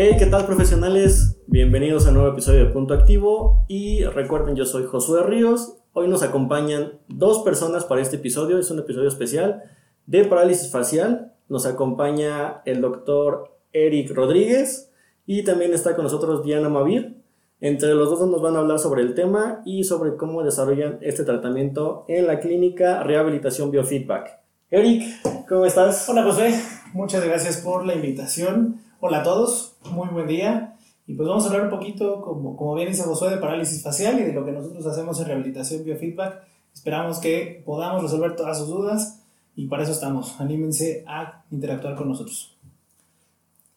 Hey, ¿qué tal profesionales? Bienvenidos a un nuevo episodio de Punto Activo y recuerden, yo soy Josué Ríos. Hoy nos acompañan dos personas para este episodio, es un episodio especial de parálisis facial. Nos acompaña el doctor Eric Rodríguez y también está con nosotros Diana Mavir. Entre los dos nos van a hablar sobre el tema y sobre cómo desarrollan este tratamiento en la clínica Rehabilitación Biofeedback. Eric, ¿cómo estás? Hola José, muchas gracias por la invitación. Hola a todos, muy buen día. Y pues vamos a hablar un poquito, como, como bien dice Josué, de parálisis facial y de lo que nosotros hacemos en rehabilitación biofeedback. Esperamos que podamos resolver todas sus dudas y para eso estamos. Anímense a interactuar con nosotros.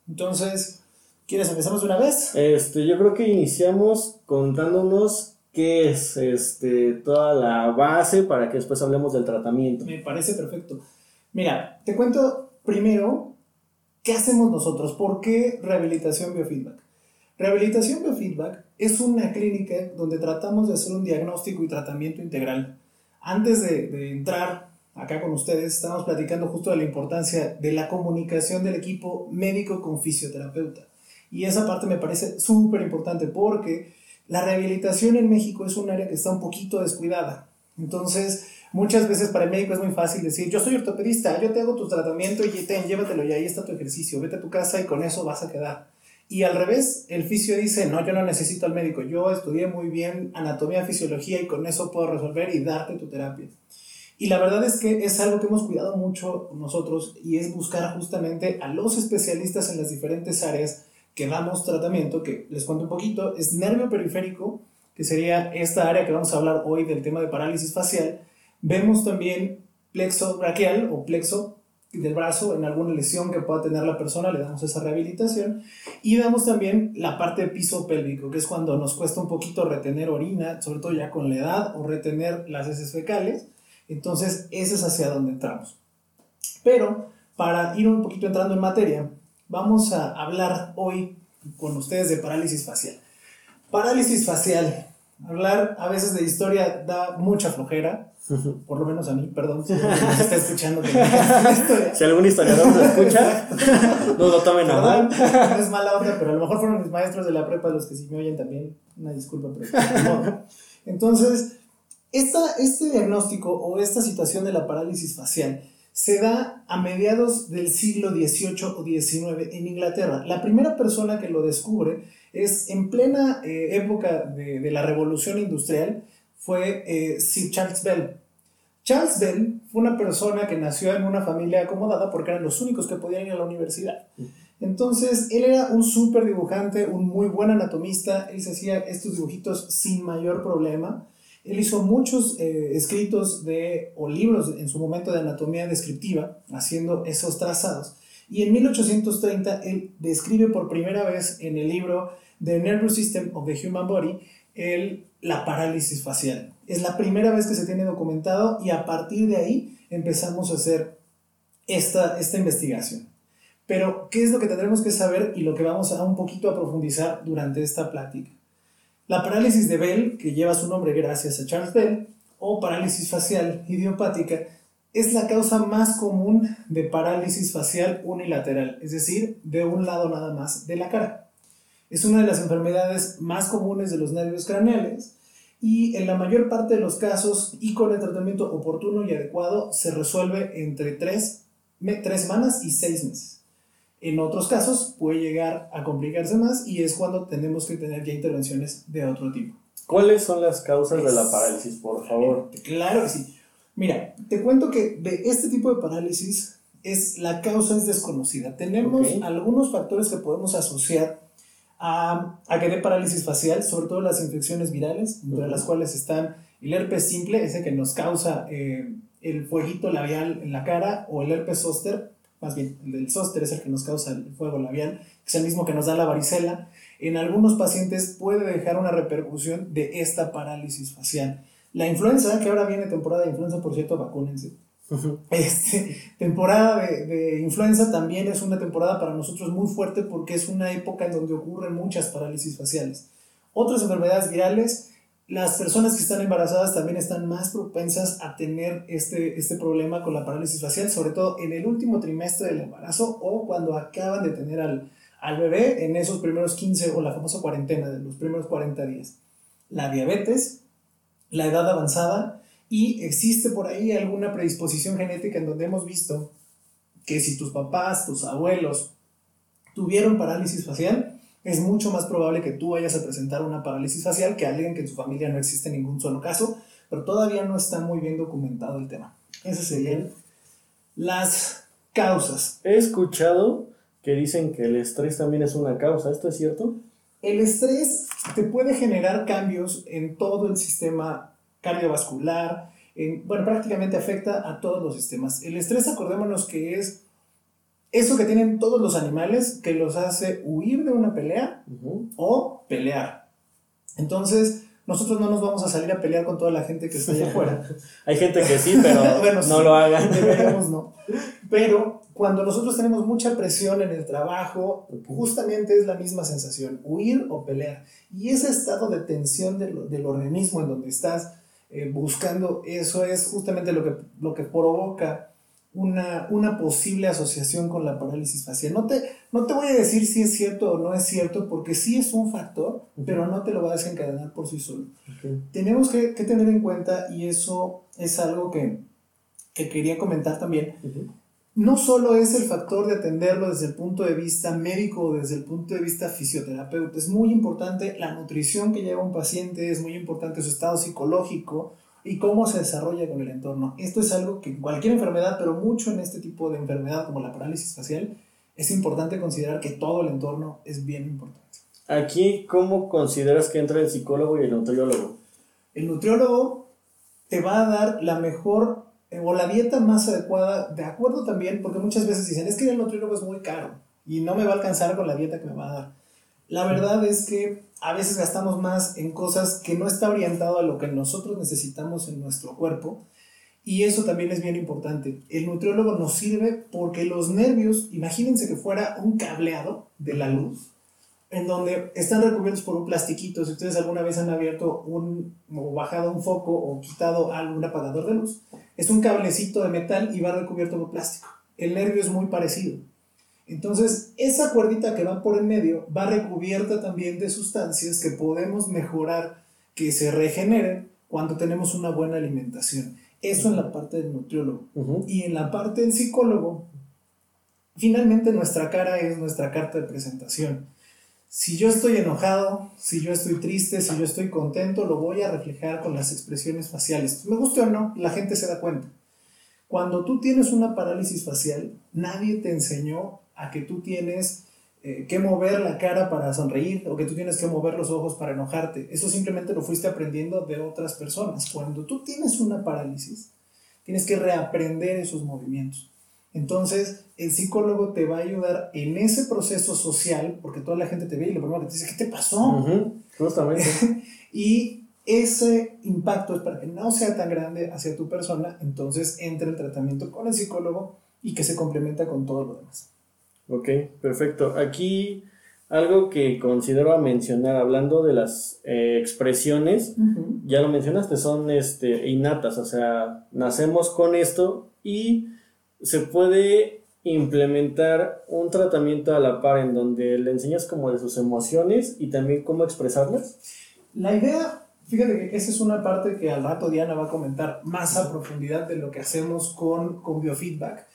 Entonces, ¿quieres empezamos una vez? Este, yo creo que iniciamos contándonos qué es este, toda la base para que después hablemos del tratamiento. Me parece perfecto. Mira, te cuento primero qué hacemos nosotros, por qué rehabilitación biofeedback. Rehabilitación biofeedback es una clínica donde tratamos de hacer un diagnóstico y tratamiento integral. Antes de, de entrar acá con ustedes, estamos platicando justo de la importancia de la comunicación del equipo médico con fisioterapeuta. Y esa parte me parece súper importante porque la rehabilitación en México es un área que está un poquito descuidada. Entonces, muchas veces para el médico es muy fácil decir, yo soy ortopedista, yo te hago tu tratamiento y ten, llévatelo y ahí está tu ejercicio, vete a tu casa y con eso vas a quedar. Y al revés, el fisio dice, no, yo no necesito al médico, yo estudié muy bien anatomía, fisiología y con eso puedo resolver y darte tu terapia. Y la verdad es que es algo que hemos cuidado mucho nosotros y es buscar justamente a los especialistas en las diferentes áreas que damos tratamiento, que les cuento un poquito, es nervio periférico, que sería esta área que vamos a hablar hoy del tema de parálisis facial. Vemos también plexo braquial o plexo del brazo en alguna lesión que pueda tener la persona, le damos esa rehabilitación. Y damos también la parte de piso pélvico, que es cuando nos cuesta un poquito retener orina, sobre todo ya con la edad, o retener las heces fecales. Entonces, ese es hacia donde entramos. Pero, para ir un poquito entrando en materia, vamos a hablar hoy con ustedes de parálisis facial. Parálisis facial. Hablar a veces de historia da mucha flojera, por lo menos a mí, perdón, si nos está escuchando. si algún historiador nos escucha, no lo tomen a mal. No es mala onda, pero a lo mejor fueron mis maestros de la prepa los que sí me oyen también. Una disculpa, pero no. Entonces, esta, este diagnóstico o esta situación de la parálisis facial se da a mediados del siglo XVIII o XIX en Inglaterra. La primera persona que lo descubre es en plena eh, época de, de, la revolución industrial, fue eh, Sir Charles Bell. Charles Bell fue una persona que nació en una familia acomodada porque eran los únicos que podían ir a la universidad. Entonces, él era un súper dibujante, un muy buen anatomista, él se hacía estos dibujitos sin mayor problema. Él hizo muchos eh, escritos de, o libros en su momento de anatomía descriptiva, haciendo esos trazados. Y en 1830 él describe por primera vez en el libro The Nervous System of the Human Body el, la parálisis facial. Es la primera vez que se tiene documentado y a partir de ahí empezamos a hacer esta, esta investigación. Pero, ¿qué es lo que tendremos que saber y lo que vamos a un poquito a profundizar durante esta plática? La parálisis de Bell, que lleva su nombre gracias a Charles Bell, o parálisis facial idiopática, es la causa más común de parálisis facial unilateral, es decir, de un lado nada más de la cara. Es una de las enfermedades más comunes de los nervios craneales y en la mayor parte de los casos y con el tratamiento oportuno y adecuado se resuelve entre 3, semanas y 6 meses. En otros casos puede llegar a complicarse más y es cuando tenemos que tener ya intervenciones de otro tipo. ¿Cuáles son las causas de la parálisis, por favor? Claro que sí. Mira, te cuento que de este tipo de parálisis es la causa es desconocida. Tenemos algunos factores que podemos asociar a, a que dé parálisis facial, sobre todo las infecciones virales, entre las cuales están el herpes simple, ese que nos causa eh, el fueguito labial en la cara, o el herpes zóster, más bien, el del zóster es el que nos causa el fuego labial, que es el mismo que nos da la varicela. En algunos pacientes puede dejar una repercusión de esta parálisis facial. La influenza, que ahora viene temporada de influenza, por cierto, vacúnense. Este, temporada de, de influenza también es una temporada para nosotros muy fuerte porque es una época en donde ocurren muchas parálisis faciales. Otras enfermedades virales, las personas que están embarazadas también están más propensas a tener este, este problema con la parálisis facial, sobre todo en el último trimestre del embarazo o cuando acaban de tener al, al bebé en esos primeros 15 o la famosa cuarentena de los primeros 40 días. La diabetes, la edad avanzada y existe por ahí alguna predisposición genética en donde hemos visto que si tus papás, tus abuelos tuvieron parálisis facial, es mucho más probable que tú vayas a presentar una parálisis facial que alguien que en su familia no existe ningún solo caso, pero todavía no está muy bien documentado el tema. Esas serían las causas. He escuchado que dicen que el estrés también es una causa. ¿Esto es cierto? El estrés te puede generar cambios en todo el sistema cardiovascular, bueno, prácticamente afecta a todos los sistemas. El estrés, acordémonos que es eso que tienen todos los animales que los hace huir de una pelea o pelear. Entonces, nosotros no nos vamos a salir a pelear con toda la gente que está allá afuera. Hay gente que sí, pero no lo hagan. no. Pero cuando nosotros tenemos mucha presión en el trabajo, justamente es la misma sensación, huir o pelear. Y ese estado de tensión del, del organismo en donde estás eh, buscando eso es justamente lo que, lo que provoca una, una, posible asociación con la parálisis facial. No te, no te voy a decir si es cierto o no es cierto, porque sí es un factor, pero no te lo va a desencadenar por sí solo. Tenemos que, que, tener en cuenta, y eso es algo que, que quería comentar también, no solo es el factor de atenderlo desde el punto de vista médico o desde el punto de vista fisioterapeuta, es muy importante la nutrición que lleva un paciente, es muy importante su estado psicológico y cómo se desarrolla con el entorno. Esto es algo que en cualquier enfermedad, pero mucho en este tipo de enfermedad como la parálisis facial, es importante considerar que todo el entorno es bien importante. Aquí, ¿cómo consideras que entra el psicólogo y el nutriólogo? El nutriólogo te va a dar la mejor o la dieta más adecuada, de acuerdo también, porque muchas veces dicen, es que el nutriólogo es muy caro y no me va a alcanzar con la dieta que me va a dar. La verdad es que a veces gastamos más en cosas que no está orientado a lo que nosotros necesitamos en nuestro cuerpo y eso también es bien importante. El nutriólogo nos sirve porque los nervios, imagínense que fuera un cableado de la luz, en donde están recubiertos por un plastiquito. Si ustedes alguna vez han abierto un, o bajado un foco o quitado algún apagador de luz, es un cablecito de metal y va recubierto por plástico. El nervio es muy parecido. Entonces, esa cuerdita que va por el medio va recubierta también de sustancias que podemos mejorar, que se regeneren cuando tenemos una buena alimentación. Eso en la parte del nutriólogo. Y en la parte del psicólogo, finalmente nuestra cara es nuestra carta de presentación si yo estoy enojado, si yo estoy triste, si yo estoy contento, lo voy a reflejar con las expresiones faciales. Me guste o no, la gente se da cuenta. Cuando tú tienes una parálisis facial, nadie te enseñó a que tú tienes eh, que mover la cara para sonreír o que tú tienes que mover los ojos para enojarte. Eso simplemente lo fuiste aprendiendo de otras personas. Cuando tú tienes una parálisis, tienes que reaprender esos movimientos. Entonces, el psicólogo te va a ayudar en ese proceso social, porque toda la gente te ve y lo primero que te dice, ¿qué te pasó? justamente. y ese impacto es para que no sea tan grande hacia tu persona, entonces entra el tratamiento con el psicólogo y que se complementa con todo lo demás. Ok, perfecto. Aquí algo que considero a mencionar, hablando de las eh, expresiones, ya lo mencionaste, son este, innatas, o sea, nacemos con esto y se puede implementar un tratamiento a la par en donde le enseñas como de sus emociones y también cómo expresarlas? La idea, fíjate que esa es una parte que al rato Diana va a comentar más a profundidad de lo que hacemos con, con biofeedback,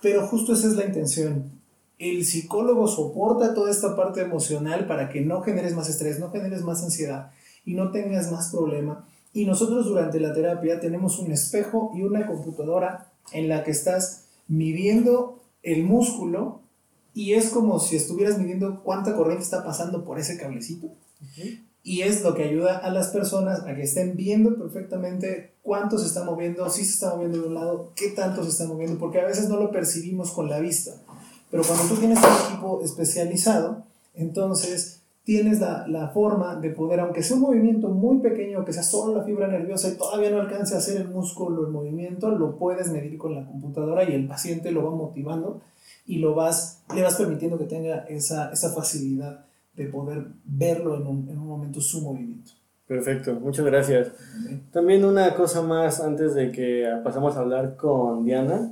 pero justo esa es la intención. El psicólogo soporta toda esta parte emocional para que no generes más estrés, no generes más ansiedad y no tengas más problema. Y nosotros durante la terapia tenemos un espejo y una computadora en la que estás midiendo el músculo y es como si estuvieras midiendo cuánta corriente está pasando por ese cablecito. Y es lo que ayuda a las personas a que estén viendo perfectamente cuánto se está moviendo, si se está moviendo de un lado, qué tanto se está moviendo, porque a veces no lo percibimos con la vista. Pero cuando tú tienes un equipo especializado, entonces tienes la, la, forma de poder, aunque sea un movimiento muy pequeño, que sea solo la fibra nerviosa y todavía no alcance a hacer el músculo, el movimiento, lo puedes medir con la computadora y el paciente lo va motivando y lo vas, le vas permitiendo que tenga esa, esa facilidad de poder verlo en un, en un, momento su movimiento. Perfecto, muchas gracias. También una cosa más antes de que pasamos a hablar con Diana.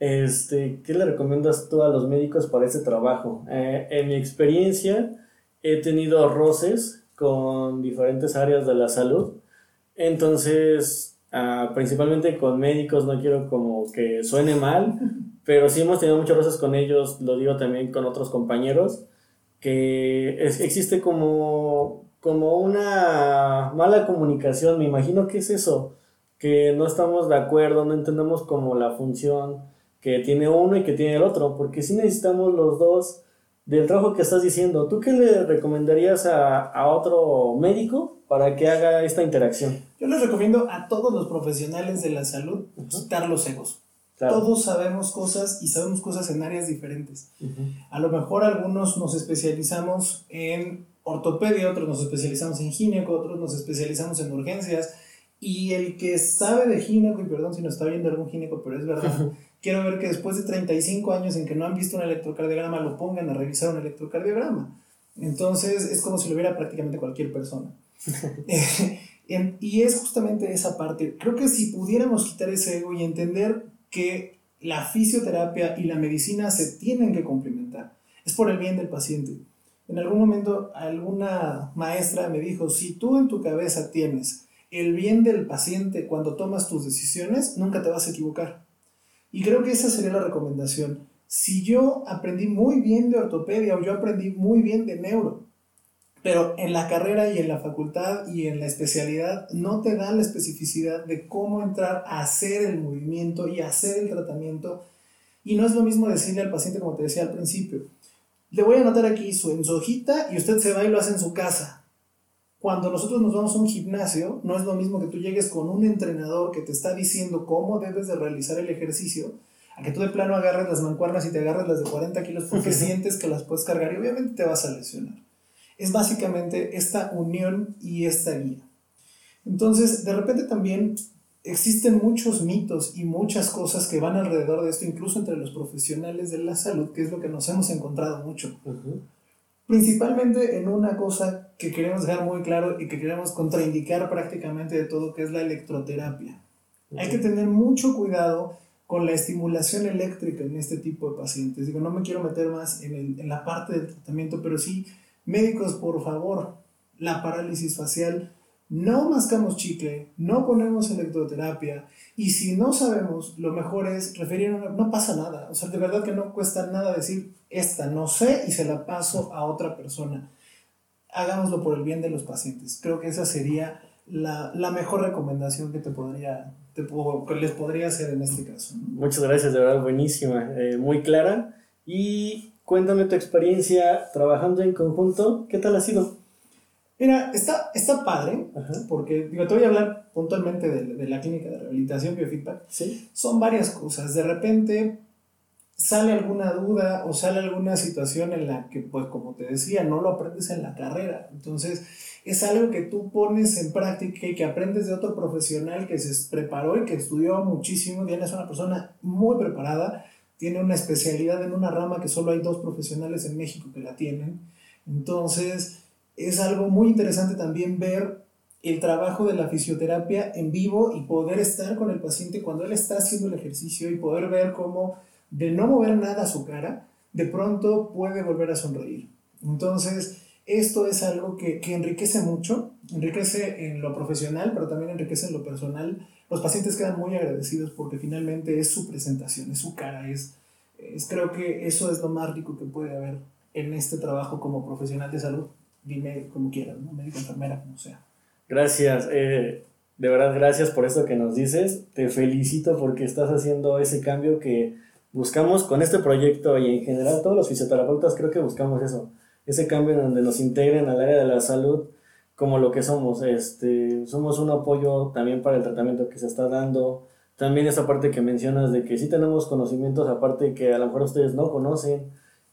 Este, ¿Qué le recomiendas tú a los médicos para este trabajo? Eh, en mi experiencia, he tenido roces con diferentes áreas de la salud. Entonces, ah, principalmente con médicos, no quiero como que suene mal, pero sí hemos tenido muchos roces con ellos, lo digo también con otros compañeros, que existe como, como una mala comunicación, me imagino que es eso, que no estamos de acuerdo, no entendemos como la función que tiene uno y que tiene el otro, porque sí necesitamos los dos del trabajo que estás diciendo. ¿Tú qué le recomendarías a, a otro médico para que haga esta interacción? Yo les recomiendo a todos los profesionales de la salud quitar los egos. Todos sabemos cosas y sabemos cosas en áreas diferentes. A lo mejor algunos nos especializamos en ortopedia, otros nos especializamos en gineco, otros nos especializamos en urgencias. Y el que sabe de gineco, y perdón si nos está viendo algún gineco, pero es verdad, quiero ver que después de 35 años en que no han visto un electrocardiograma, lo pongan a revisar un electrocardiograma. Entonces es como si lo viera prácticamente cualquier persona. y es justamente esa parte. Creo que si pudiéramos quitar ese ego y entender que la fisioterapia y la medicina se tienen que complementar. Es por el bien del paciente. En algún momento alguna maestra me dijo, si tú en tu cabeza tienes el bien del paciente cuando tomas tus decisiones, nunca te vas a equivocar. Y creo que esa sería la recomendación. Si yo aprendí muy bien de ortopedia o yo aprendí muy bien de neuro, pero en la carrera y en la facultad y en la especialidad no te dan la especificidad de cómo entrar a hacer el movimiento y hacer el tratamiento. Y no es lo mismo decirle al paciente, como te decía al principio, le voy a anotar aquí su, en su hojita y usted se va y lo hace en su casa. Cuando nosotros nos vamos a un gimnasio, no es lo mismo que tú llegues con un entrenador que te está diciendo cómo debes de realizar el ejercicio, a que tú de plano agarres las mancuernas y te agarres las de 40 kilos porque sientes que las puedes cargar y obviamente te vas a lesionar es básicamente esta unión y esta guía. Entonces, de repente también existen muchos mitos y muchas cosas que van alrededor de esto, incluso entre los profesionales de la salud, que es lo que nos hemos encontrado mucho. Principalmente en una cosa que queremos dejar muy claro y que queremos contraindicar prácticamente de todo, que es la electroterapia. Hay que tener mucho cuidado con la estimulación eléctrica en este tipo de pacientes. Digo, no me quiero meter más en, en la parte del tratamiento, pero sí Médicos, por favor, la parálisis facial, no mascamos chicle, no ponemos electroterapia y si no sabemos, lo mejor es referir, no pasa nada, o sea, de verdad que no cuesta nada decir, esta no sé y se la paso a otra persona. Hagámoslo por el bien de los pacientes. Creo que esa sería la, mejor recomendación que te podría, que les podría hacer en este caso. Muchas gracias, de verdad, buenísima, eh, muy clara y Cuéntame tu experiencia trabajando en conjunto. ¿Qué tal ha sido? Mira, está, está padre, porque digo, te voy a hablar puntualmente de, la clínica de rehabilitación biofeedback. ¿Sí? Son varias cosas. De repente sale alguna duda o sale alguna situación en la que, pues como te decía, no lo aprendes en la carrera. Entonces, es algo que tú pones en práctica y que aprendes de otro profesional que se preparó y que estudió muchísimo. Diana es una persona muy preparada tiene una especialidad en una rama que solo hay dos profesionales en México que la tienen. Entonces, es algo muy interesante también ver el trabajo de la fisioterapia en vivo y poder estar con el paciente cuando él está haciendo el ejercicio y poder ver cómo de no mover nada su cara, de pronto puede volver a sonreír. Entonces, esto es algo que, que enriquece mucho, enriquece en lo profesional, pero también enriquece en lo personal los pacientes quedan muy agradecidos porque finalmente es su presentación, es su cara, es, es creo que eso es lo más rico que puede haber en este trabajo como profesional de salud. Dime como quieras, ¿no? médico, enfermera, como sea. Gracias, eh, de verdad gracias por esto que nos dices. Te felicito porque estás haciendo ese cambio que buscamos con este proyecto y en general todos los fisioterapeutas creo que buscamos eso, ese cambio en donde nos integren al área de la salud como lo que somos. Este, somos un apoyo también para el tratamiento que se está dando. También esa parte que mencionas de que sí tenemos conocimientos, aparte que a lo mejor ustedes no conocen.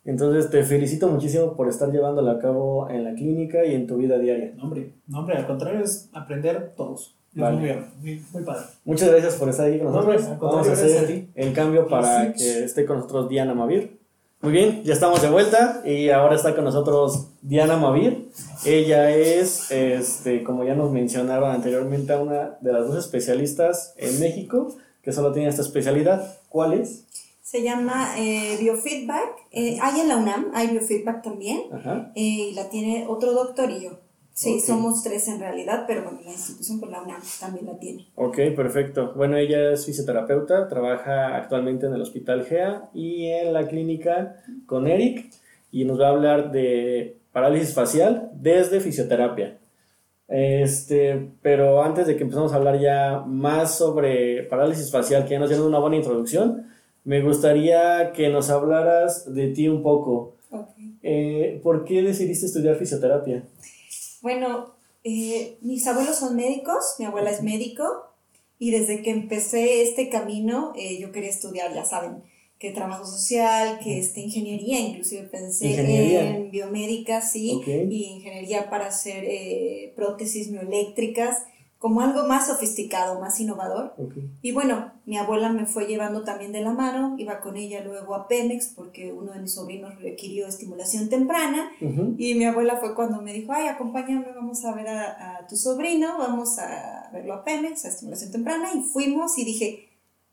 Entonces te felicito muchísimo por estar llevándolo a cabo en la clínica y en tu vida diaria. No, hombre, no, hombre al contrario es aprender todos. Muy bien, muy, padre. Muchas gracias por estar aquí con nosotros. Vamos a hacer el cambio para que esté con nosotros Diana Mavir. Muy bien, ya estamos de vuelta y ahora está con nosotros Diana Mavir. Ella es, este, como ya nos mencionaba anteriormente, una de las dos especialistas en México que solo tiene esta especialidad. ¿Cuál es? Se llama eh, Biofeedback. Eh, hay en la UNAM, hay Biofeedback también. Ajá. eh, y la tiene otro doctor y yo. Sí, somos tres en realidad, pero bueno, la institución por la UNAM también la tiene. Ok, perfecto. Bueno, ella es fisioterapeuta, trabaja actualmente en el Hospital GEA y en la clínica con Eric y nos va a hablar de parálisis facial desde fisioterapia. Este, pero antes de que empecemos a hablar ya más sobre parálisis facial, que ya nos dieron una buena introducción, me gustaría que nos hablaras de ti un poco. Eh, ¿Por qué decidiste estudiar fisioterapia? Bueno, eh, mis abuelos son médicos, mi abuela es médico y desde que empecé este camino eh, yo quería estudiar, ya saben, que trabajo social, que este, ingeniería, inclusive pensé Ingeniería. en biomédica, sí, Ok. y ingeniería para hacer prótesis mioeléctricas, como algo más sofisticado, más innovador. Y bueno, mi abuela me fue llevando también de la mano, iba con ella luego a Pemex porque uno de mis sobrinos requirió estimulación temprana y mi abuela fue cuando me dijo, ay, acompáñame, vamos a ver a, a tu sobrino, vamos a verlo a Pemex, a estimulación temprana, y fuimos y dije,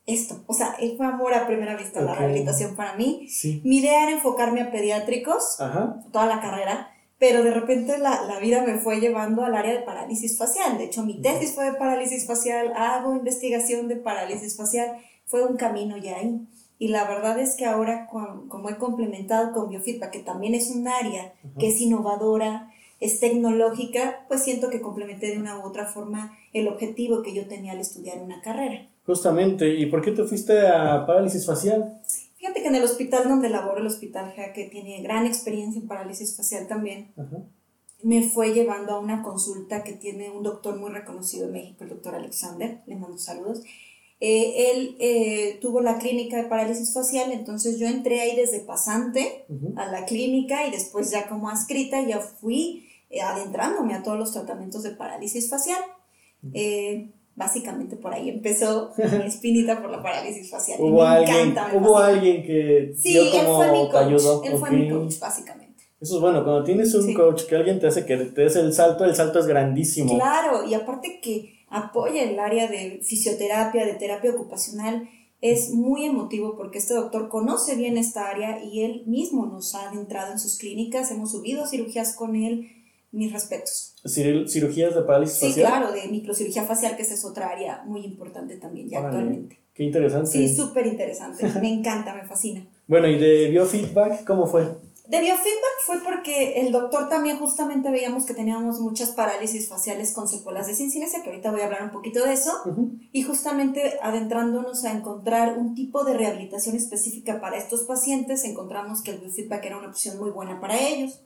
esto, o sea, fue amor a primera vista la rehabilitación para mí. Sí. Mi idea era enfocarme a pediátricos, Ajá. toda la carrera, pero de repente la, la vida me fue llevando al área de parálisis facial. De hecho, mi tesis fue de parálisis facial, hago investigación de parálisis facial, fue un camino ya ahí. Y la verdad es que ahora, con- como he complementado con biofeedback, que también es un área que es innovadora, es tecnológica, pues siento que complementé de una u otra forma el objetivo que yo tenía al estudiar una carrera. Justamente, ¿y por qué te fuiste a parálisis facial? Fíjate que en el hospital donde laboro, el hospital GEA, que tiene gran experiencia en parálisis facial también, Ajá. me fue llevando a una consulta que tiene un doctor muy reconocido en México, el doctor Alexander, le mando saludos. Eh, él eh, tuvo la clínica de parálisis facial, entonces yo entré ahí desde pasante Ujú. a la clínica y después ya como adscrita ya fui eh, adentrándome a todos los tratamientos de parálisis facial. Eh, básicamente por ahí empezó mi espinita por la parálisis facial. Hubo me alguien, encanta, me hubo alguien que Sí, dio él como fue mi te coach. ayudó. Él fue mi coach, básicamente. Eso es bueno, cuando tienes un Sí. coach que alguien te hace que te des el salto, el salto es grandísimo. Claro, y aparte que apoya el área de fisioterapia, de terapia ocupacional, es muy emotivo porque este doctor conoce bien esta área y él mismo nos ha adentrado en sus clínicas, hemos subido cirugías con él, mis respetos. Cir- cirugías de parálisis Sí, facial. claro, de microcirugía facial, que esa es otra área muy importante también ya actualmente. Qué interesante. Sí, súper interesante, me encanta, me fascina. Bueno, y de biofeedback, ¿cómo fue? De biofeedback fue porque el doctor también justamente veíamos que teníamos muchas parálisis faciales con secuelas de sincinesia, que ahorita voy a hablar un poquito de eso. Ujú. Y justamente adentrándonos a encontrar un tipo de rehabilitación específica para estos pacientes, encontramos que el biofeedback era una opción muy buena para ellos.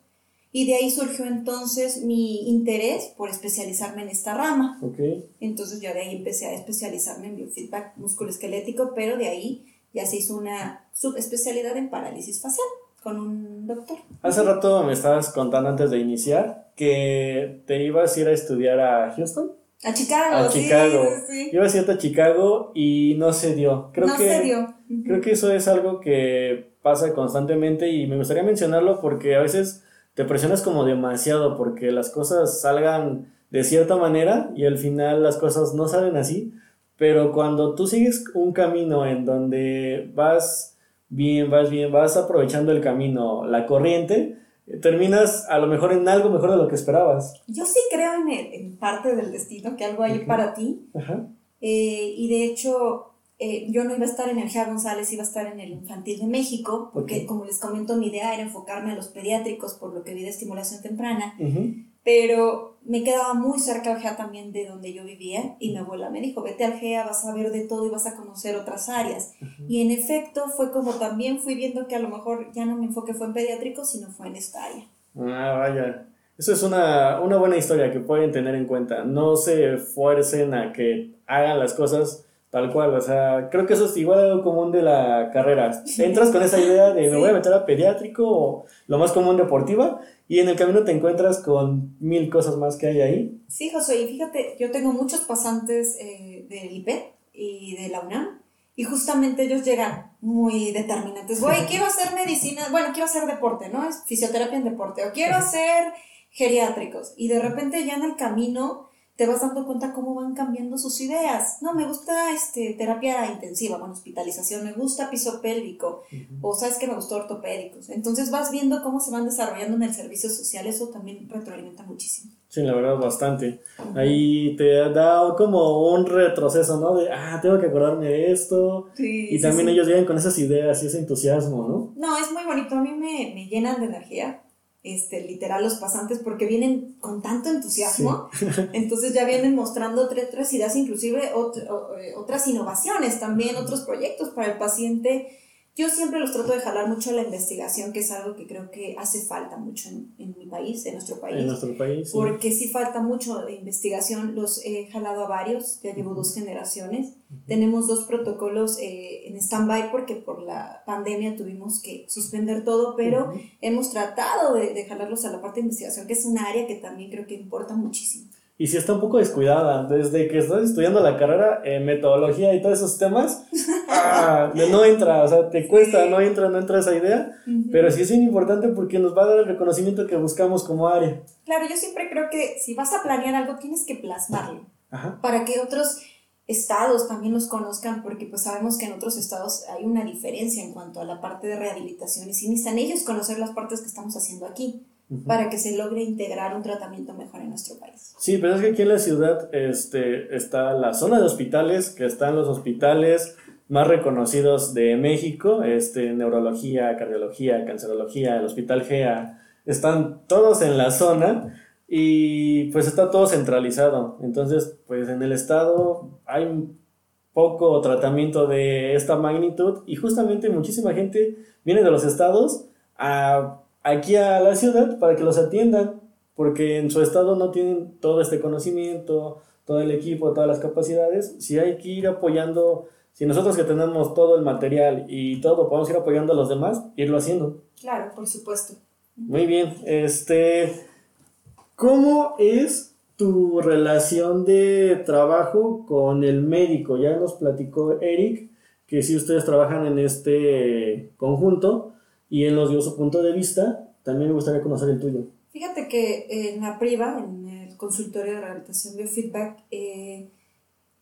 Y de ahí surgió entonces mi interés por especializarme en esta rama. Ok. Entonces yo de ahí empecé a especializarme en biofeedback musculoesquelético, pero de ahí ya se hizo una subespecialidad en parálisis facial con un doctor. Hace rato me estabas contando antes de iniciar que te ibas a ir a estudiar a Houston. A Chicago. A sí, Chicago. sí. Ibas a irte a Chicago y no se dio. Creo no que, se dio. Ujú. Creo que eso es algo que pasa constantemente y me gustaría mencionarlo porque a veces te presionas como demasiado porque las cosas salgan de cierta manera y al final las cosas no salen así, pero cuando tú sigues un camino en donde vas bien, vas bien, vas aprovechando el camino, la corriente, eh, terminas a lo mejor en algo mejor de lo que esperabas. Yo sí creo en, el- en parte del destino, que algo hay para ti. Ajá. Eh, y de hecho, eh, yo no iba a estar en el GEA González, iba a estar en el Infantil de México, porque Ok. como les comento, mi idea era enfocarme a los pediátricos, por lo que vi de estimulación temprana, Ujú. pero me quedaba muy cerca al GEA también de donde yo vivía, y mi abuela me dijo, vete al GEA, vas a ver de todo y vas a conocer otras áreas. Y en efecto, fue como también fui viendo que a lo mejor ya no mi enfoque fue en pediátricos, sino fue en esta área. Ah, vaya. Eso es una, una buena historia que pueden tener en cuenta. No se fuercen a que hagan las cosas tal cual. O sea, creo que eso es igual algo común de la carrera. Entras con esa idea de me voy a meter a pediátrico o lo más común deportiva y en el camino te encuentras con mil cosas más que hay ahí. Sí, Josué, y fíjate, yo tengo muchos pasantes eh, del IPED y de la UNAM, y justamente ellos llegan muy determinantes. Voy, quiero hacer medicina, bueno, quiero hacer deporte, ¿no? Es fisioterapia en deporte, o quiero hacer geriátricos, y de repente ya en el camino te vas dando cuenta cómo van cambiando sus ideas. No, me gusta este, terapia intensiva, bueno, hospitalización, me gusta piso pélvico, o sabes que me gustó ortopédicos. Entonces vas viendo cómo se van desarrollando en el servicio social, eso también retroalimenta muchísimo. Sí, la verdad, bastante. Ahí te da como un retroceso, ¿no? De, ah, tengo que acordarme de esto. Sí, y sí, también sí. ellos llegan con esas ideas y ese entusiasmo, ¿no? No, es muy bonito, a mí me, me llenan de energía. Este, literal los pasantes porque vienen con tanto entusiasmo. Entonces ya vienen mostrando otras, otras ideas inclusive eh, otras innovaciones también otros proyectos para el paciente yo siempre los trato de jalar mucho a la investigación que es algo que creo que hace falta mucho en, en mi país en nuestro país En nuestro país. porque sí falta mucho de investigación. Los he jalado a varios, ya llevo dos generaciones. Tenemos dos protocolos eh, en stand-by porque por la pandemia tuvimos que suspender todo, pero hemos tratado de, de jalarlos a la parte de investigación, que es un área que también creo que importa muchísimo. Y si está un poco descuidada, desde que estás estudiando la carrera, eh, metodología y todos esos temas, ah, no entra, o sea, te cuesta, no entra, no entra esa idea, pero sí es bien importante porque nos va a dar el reconocimiento que buscamos como área. Claro, yo siempre creo que si vas a planear algo, tienes que plasmarlo. Ajá. para que otros estados también los conozcan, porque pues sabemos que en otros estados hay una diferencia en cuanto a la parte de rehabilitación y sí necesitan ellos conocer las partes que estamos haciendo aquí Para que se logre integrar un tratamiento mejor en nuestro país. Sí, pero es que aquí en la ciudad este, está la zona de hospitales, que están los hospitales más reconocidos de México, este, neurología, cardiología, cancerología, el Hospital GEA, están todos en la zona y pues está todo centralizado. Entonces, pues en el estado hay poco tratamiento de esta magnitud y justamente muchísima gente viene de los estados a, aquí a la ciudad para que los atiendan porque en su estado no tienen todo este conocimiento, todo el equipo, todas las capacidades. Si hay que ir apoyando, si nosotros que tenemos todo el material y todo, podemos ir apoyando a los demás, irlo haciendo. Claro, por supuesto. Muy bien, este, ¿cómo es tu relación de trabajo con el médico? Ya nos platicó Eric que si ustedes trabajan en este conjunto y él nos dio su punto de vista, también me gustaría conocer el tuyo. Fíjate que en la priva, en el consultorio de rehabilitación biofeedback, eh,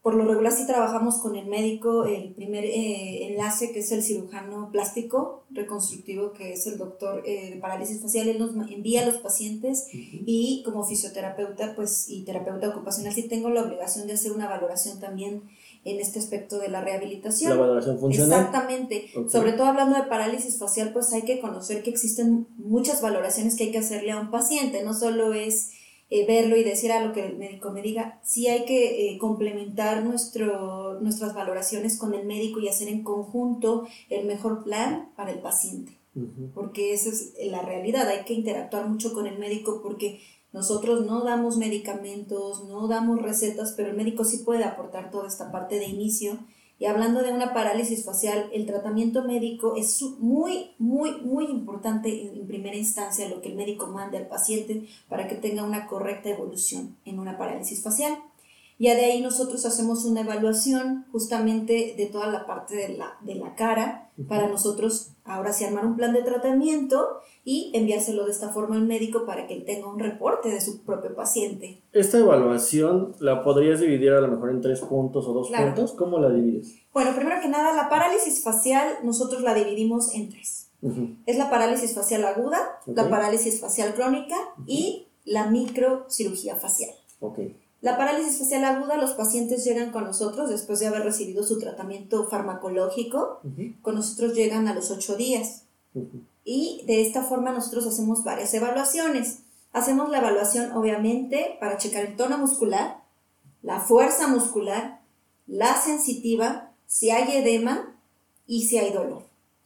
por lo regular sí trabajamos con el médico, el primer eh, enlace que es el cirujano plástico reconstructivo, que es el doctor eh, de parálisis facial, él nos envía a los pacientes y como fisioterapeuta pues, y terapeuta ocupacional sí tengo la obligación de hacer una valoración también en este aspecto de la rehabilitación. La valoración funcional. Exactamente. Sobre todo hablando de parálisis facial, pues hay que conocer que existen muchas valoraciones que hay que hacerle a un paciente. No solo es eh, verlo y decir a lo que el médico me diga. Sí hay que eh, complementar nuestro, nuestras valoraciones con el médico y hacer en conjunto el mejor plan para el paciente porque esa es la realidad, hay que interactuar mucho con el médico porque nosotros no damos medicamentos, no damos recetas, pero el médico sí puede aportar toda esta parte de inicio. Y hablando de una parálisis facial, el tratamiento médico es muy, muy, muy importante en, en primera instancia lo que el médico mande al paciente para que tenga una correcta evolución en una parálisis facial. Ya de ahí nosotros hacemos una evaluación justamente de toda la parte de la, de la cara para nosotros ahora sí armar un plan de tratamiento y enviárselo de esta forma al médico para que él tenga un reporte de su propio paciente. Esta evaluación la podrías dividir a lo mejor en tres puntos o dos Claro. puntos. ¿Cómo la divides? Bueno, primero que nada, la parálisis facial nosotros la dividimos en tres. Es la parálisis facial aguda, la parálisis facial crónica y la microcirugía facial. Ok. La parálisis facial aguda, los pacientes llegan con nosotros después de haber recibido su tratamiento farmacológico. Con nosotros llegan a los 8 días. Y de esta forma nosotros hacemos varias evaluaciones. Hacemos la evaluación obviamente para checar el tono muscular, la fuerza muscular, la sensitiva, si hay edema y si hay dolor.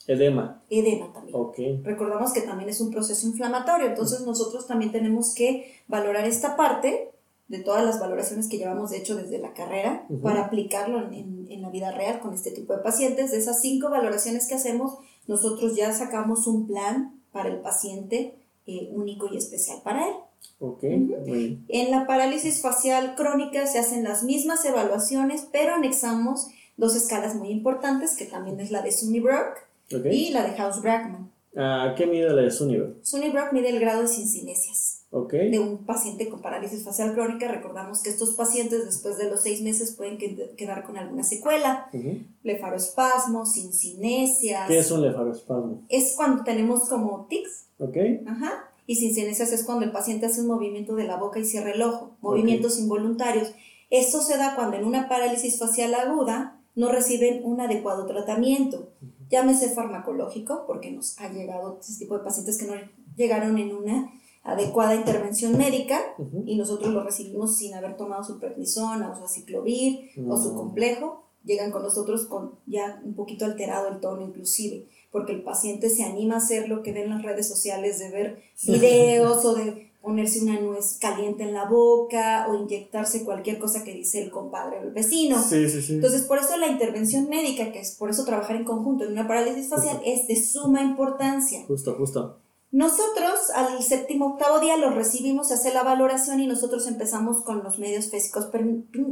Edema. Edema también. Ok. Recordamos que también es un proceso inflamatorio, entonces nosotros también tenemos que valorar esta parte de todas las valoraciones que llevamos de hecho desde la carrera Ujú. para aplicarlo en, en- en la vida real con este tipo de pacientes. De esas cinco valoraciones que hacemos, nosotros ya sacamos un plan para el paciente eh, único y especial para él. Ok. Ujú. Muy bien. En la parálisis facial crónica se hacen las mismas evaluaciones, pero anexamos dos escalas muy importantes, que también es la de Sunnybrook Ok. y la de House-Brackman. ¿A qué mide la de Sunniver? Sunnybrook mide el grado de cincinesias. Ok. de un paciente con parálisis facial crónica. Recordamos que estos pacientes después de los seis meses pueden que- quedar con alguna secuela, Ujú. blefaroespasmos, sincinesias. ¿Qué es un lefaroespasmo? Es cuando tenemos como tics, Ok. ajá, y sincinesias es cuando el paciente hace un movimiento de la boca y cierra el ojo, movimientos involuntarios. Esto se da cuando en una parálisis facial aguda no reciben un adecuado tratamiento, llámese farmacológico, porque nos ha llegado este tipo de pacientes que no llegaron en una adecuada intervención médica y nosotros lo recibimos sin haber tomado su prednisona o su aciclovir o su Mm. complejo, llegan con nosotros con ya un poquito alterado el tono inclusive, porque el paciente se anima a hacer lo que ve en las redes sociales de ver videos o de ponerse una nuez caliente en la boca o inyectarse cualquier cosa que dice el compadre o el vecino. Sí, sí, sí. Entonces, por eso la intervención médica, que es por eso trabajar en conjunto en una parálisis facial, es de suma importancia. Justo, justo. Nosotros al séptimo octavo día los recibimos, se hace la valoración y nosotros empezamos con los medios físicos per-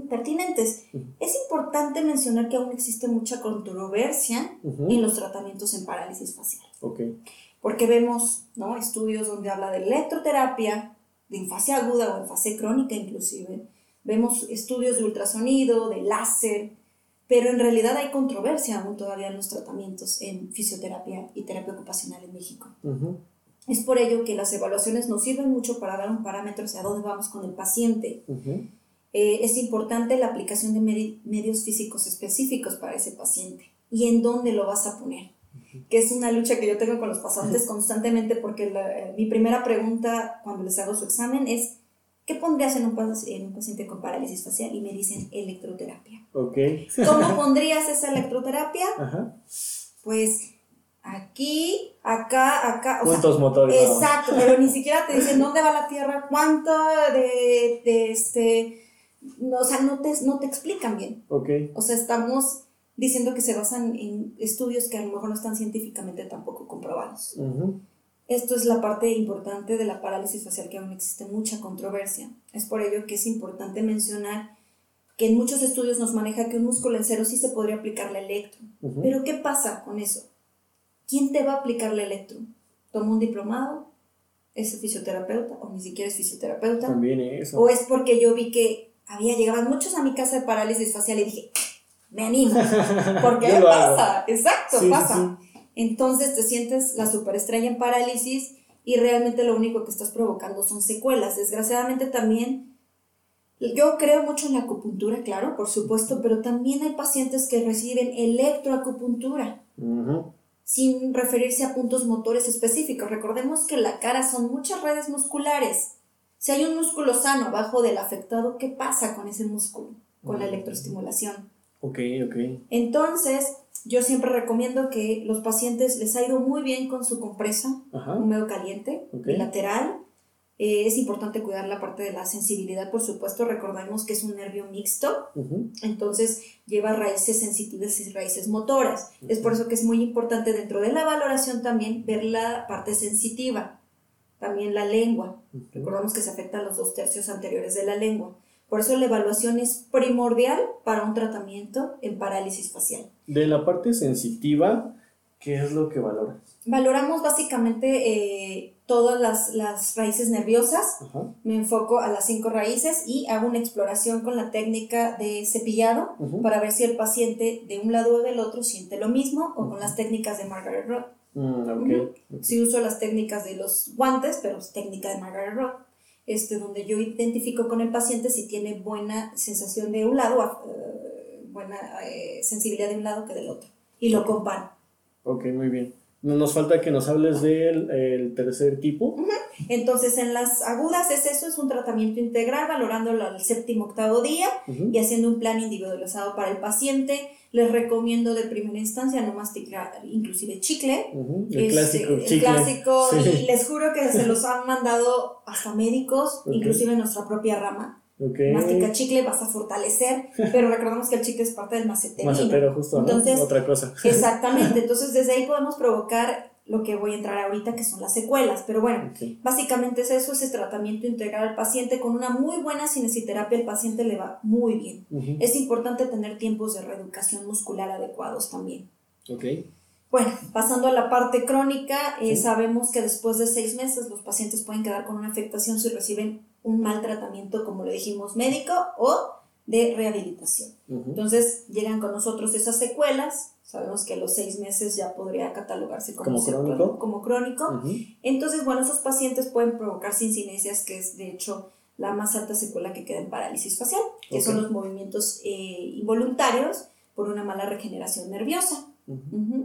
pertinentes. Ujú. Es importante mencionar que aún existe mucha controversia Ujú. en los tratamientos en parálisis facial, Ok. porque vemos ¿no? estudios donde habla de electroterapia, de en fase aguda o en fase crónica inclusive, vemos estudios de ultrasonido, de láser, pero en realidad hay controversia aún todavía en los tratamientos en fisioterapia y terapia ocupacional en México. Ujú. Es por ello que las evaluaciones nos sirven mucho para dar un parámetro hacia dónde vamos con el paciente. Eh, es importante la aplicación de medi- medios físicos específicos para ese paciente y en dónde lo vas a poner. Que es una lucha que yo tengo con los pacientes constantemente porque la- eh, mi primera pregunta cuando les hago su examen es ¿qué pondrías en un, pac- en un paciente con parálisis facial? Y me dicen electroterapia. Ok. ¿Cómo pondrías esa electroterapia? Pues aquí, acá, acá. o sea, Puntos motores. nada más. Exacto, pero ni siquiera te dicen dónde va la Tierra, cuánto de, de este, no, o sea, no te, no te explican bien. Ok. O sea, estamos diciendo que se basan en estudios que a lo mejor no están científicamente tampoco comprobados. Ujú. Esto es la parte importante de la parálisis facial que aún existe mucha controversia. Es por ello que es importante mencionar que en muchos estudios nos maneja que un músculo en cero sí se podría aplicar la electro. Ujú. Pero ¿qué pasa con eso? ¿Quién te va a aplicar la electro? ¿Toma un diplomado? ¿Es fisioterapeuta? ¿O ni siquiera es fisioterapeuta? También eso. ¿O es porque yo vi que había llegaban muchos a mi casa de parálisis facial y dije, me animo? Porque pasa, exacto, Sí, sí, pasa. Entonces te sientes la superestrella en parálisis y realmente lo único que estás provocando son secuelas. Desgraciadamente también, yo creo mucho en la acupuntura, claro, por supuesto, pero también hay pacientes que reciben electroacupuntura Ujú. Sin referirse a puntos motores específicos. Recordemos que la cara son muchas redes musculares. Si hay un músculo sano abajo del afectado, ¿qué pasa con ese músculo? Con la Mm. electroestimulación. Ok, ok. Entonces, yo siempre recomiendo que los pacientes les ha ido muy bien con su compresa húmedo caliente, Ok. bilateral. Eh, es importante cuidar la parte de la sensibilidad, por supuesto. Recordemos que es un nervio mixto, Ujú. entonces lleva raíces sensitivas y raíces motoras. Es por eso que es muy importante dentro de la valoración también ver la parte sensitiva, también la lengua. Ujú. Recordamos que se afectan los dos tercios anteriores de la lengua. Por eso la evaluación es primordial para un tratamiento en parálisis facial. De la parte sensitiva, ¿qué es lo que valoras? Valoramos básicamente eh, todas las, las raíces nerviosas. Ajá. Me enfoco a las cinco raíces y hago una exploración con la técnica de cepillado para ver si el paciente de un lado o del otro siente lo mismo o con las técnicas de Margaret Roth. Mm. Sí uso las técnicas de los guantes, pero es técnica de Margaret Roth, este, donde yo identifico con el paciente si tiene buena sensación de un lado, eh, buena eh, sensibilidad de un lado que del otro. Y lo comparo. Ok, muy bien. Nos falta que nos hables del el tercer tipo. Entonces, en las agudas es eso, es un tratamiento integral, valorándolo al séptimo octavo día y haciendo un plan individualizado para el paciente. Les recomiendo de primera instancia no masticar inclusive chicle. El Este, clásico el chicle. clásico, Sí. y les juro que se los han mandado hasta médicos, inclusive en nuestra propia rama. Ok. Mastica chicle, vas a fortalecer, pero recordemos que el chicle es parte del macetero. Macetero, justo, ¿no? Entonces, Otra cosa. Exactamente, entonces desde ahí podemos provocar lo que voy a entrar ahorita, que son las secuelas. Pero bueno, básicamente es eso, ese tratamiento integral al paciente. Con una muy buena cinesiterapia el paciente le va muy bien. Es importante tener tiempos de reeducación muscular adecuados también. Ok. Bueno, pasando a la parte crónica, eh, sabemos que después de seis meses los pacientes pueden quedar con una afectación si reciben un mal tratamiento, como le dijimos, médico o de rehabilitación. Entonces llegan con nosotros esas secuelas, sabemos que a los seis meses ya podría catalogarse como, crónico. Como crónico. Entonces, bueno, esos pacientes pueden provocar sincinesias, que es de hecho la más alta secuela que queda en parálisis facial, que son los movimientos eh, involuntarios por una mala regeneración nerviosa.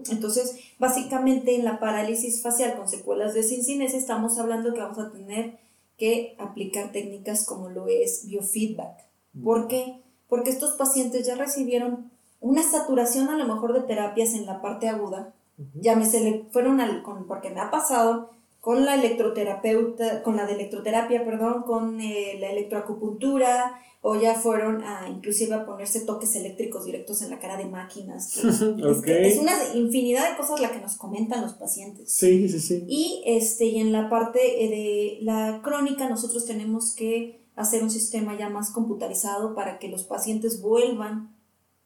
Entonces, básicamente en la parálisis facial con secuelas de sincinesia estamos hablando que vamos a tener que aplicar técnicas como lo es biofeedback. ¿Por qué? Porque estos pacientes ya recibieron una saturación a lo mejor de terapias en la parte aguda, ya me se le fueron al, con, porque me ha pasado con la electroterapeuta, con la de electroterapia, perdón, con eh, la electroacupuntura, o ya fueron a inclusive a ponerse toques eléctricos directos en la cara de máquinas. es, una infinidad de cosas la que nos comentan los pacientes. Sí, sí, sí. Y, este, y en la parte eh, de la crónica nosotros tenemos que hacer un sistema ya más computarizado para que los pacientes vuelvan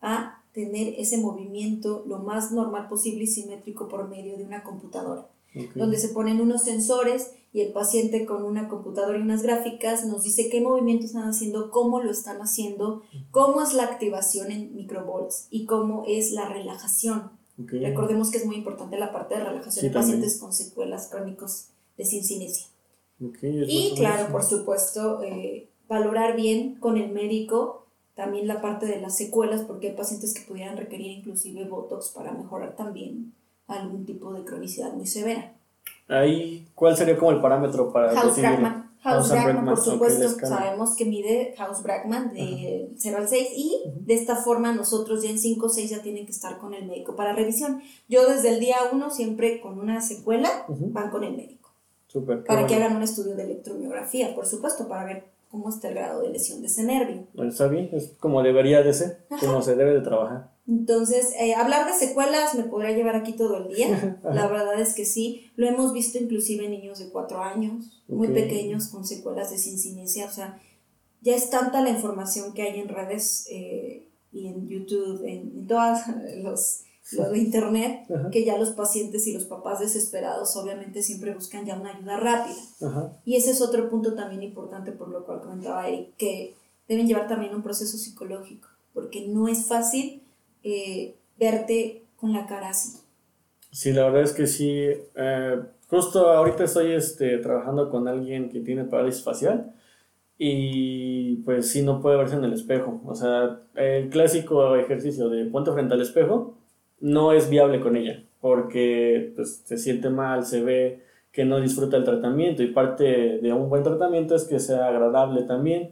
a tener ese movimiento lo más normal posible y simétrico por medio de una computadora donde se ponen unos sensores y el paciente con una computadora y unas gráficas nos dice qué movimiento están haciendo, cómo lo están haciendo, cómo es la activación en microvolts y cómo es la relajación. Recordemos que es muy importante la parte de relajación de pacientes con secuelas crónicos de sincinesia. y claro, por supuesto, eh, valorar bien con el médico también la parte de las secuelas, porque hay pacientes que pudieran requerir inclusive Botox para mejorar también algún tipo de cronicidad muy severa. Ahí, ¿cuál sería como el parámetro para House Brackman. House, Brackman, por supuesto, sabemos que mide House Brackman de 0 al 6 y de esta forma nosotros ya en 5 o 6 ya tienen que estar con el médico para revisión. Yo desde el día 1 siempre con una secuela van con el médico. Super, para que hagan un estudio de electromiografía, por supuesto, para ver cómo está el grado de lesión de ese nervio. Bueno, está bien, es como debería de ser, como se debe de trabajar. Entonces, eh, hablar de secuelas me podría llevar aquí todo el día. La verdad es que sí. Lo hemos visto inclusive en niños de cuatro años, muy pequeños, con secuelas de sincinesia. O sea, ya es tanta la información que hay en redes eh, y en YouTube, en, todas los lo de internet, que ya los pacientes y los papás desesperados obviamente siempre buscan ya una ayuda rápida. Y ese es otro punto también importante por lo cual comentaba Eric, que deben llevar también un proceso psicológico, porque no es fácil eh, verte con la cara así. Sí, la verdad es que sí. Eh, justo ahorita estoy este, trabajando con alguien que tiene parálisis facial y pues sí, no puede verse en el espejo. O sea, el clásico ejercicio de ponte frente al espejo no es viable con ella porque pues, se siente mal, se ve que no disfruta el tratamiento y parte de un buen tratamiento es que sea agradable también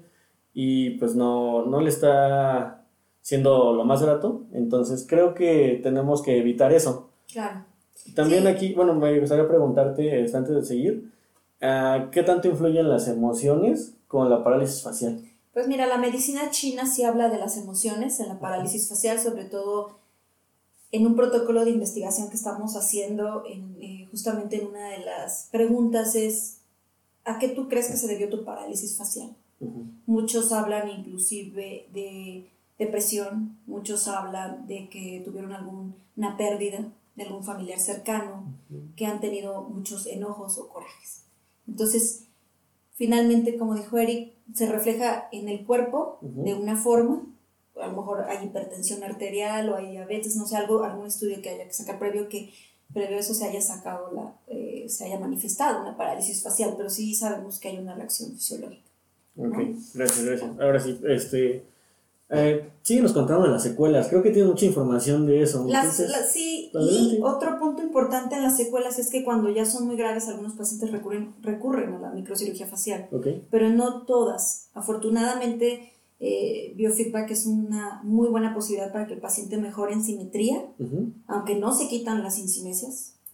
y pues no, no le está siendo lo más grato. Entonces creo que tenemos que evitar eso. Claro. También aquí, bueno, me gustaría preguntarte, este, antes de seguir, ah, ¿qué tanto influyen las emociones con la parálisis facial? Pues mira, la medicina china sí habla de las emociones en la parálisis facial, sobre todo en un protocolo de investigación que estamos haciendo, en, eh, justamente en una de las preguntas es, ¿a qué tú crees que se debió tu parálisis facial? Muchos hablan inclusive de depresión, muchos hablan de que tuvieron alguna pérdida de algún familiar cercano, que han tenido muchos enojos o corajes. Entonces, finalmente, como dijo Eric, se refleja en el cuerpo de una forma, a lo mejor hay hipertensión arterial o hay diabetes, no sé, algo, algún estudio que haya que sacar previo que previo eso se haya sacado, la, eh, se haya manifestado una parálisis facial, pero sí sabemos que hay una reacción fisiológica. Ok, gracias, gracias. Ahora sí, este, eh, nos contando de las secuelas, creo que tiene mucha información de eso. sí, y otro punto importante en las secuelas es que cuando ya son muy graves, algunos pacientes recurren, recurren a la microcirugía facial, pero no todas. Afortunadamente, eh, biofeedback es una muy buena posibilidad para que el paciente mejore en simetría, aunque no se quitan las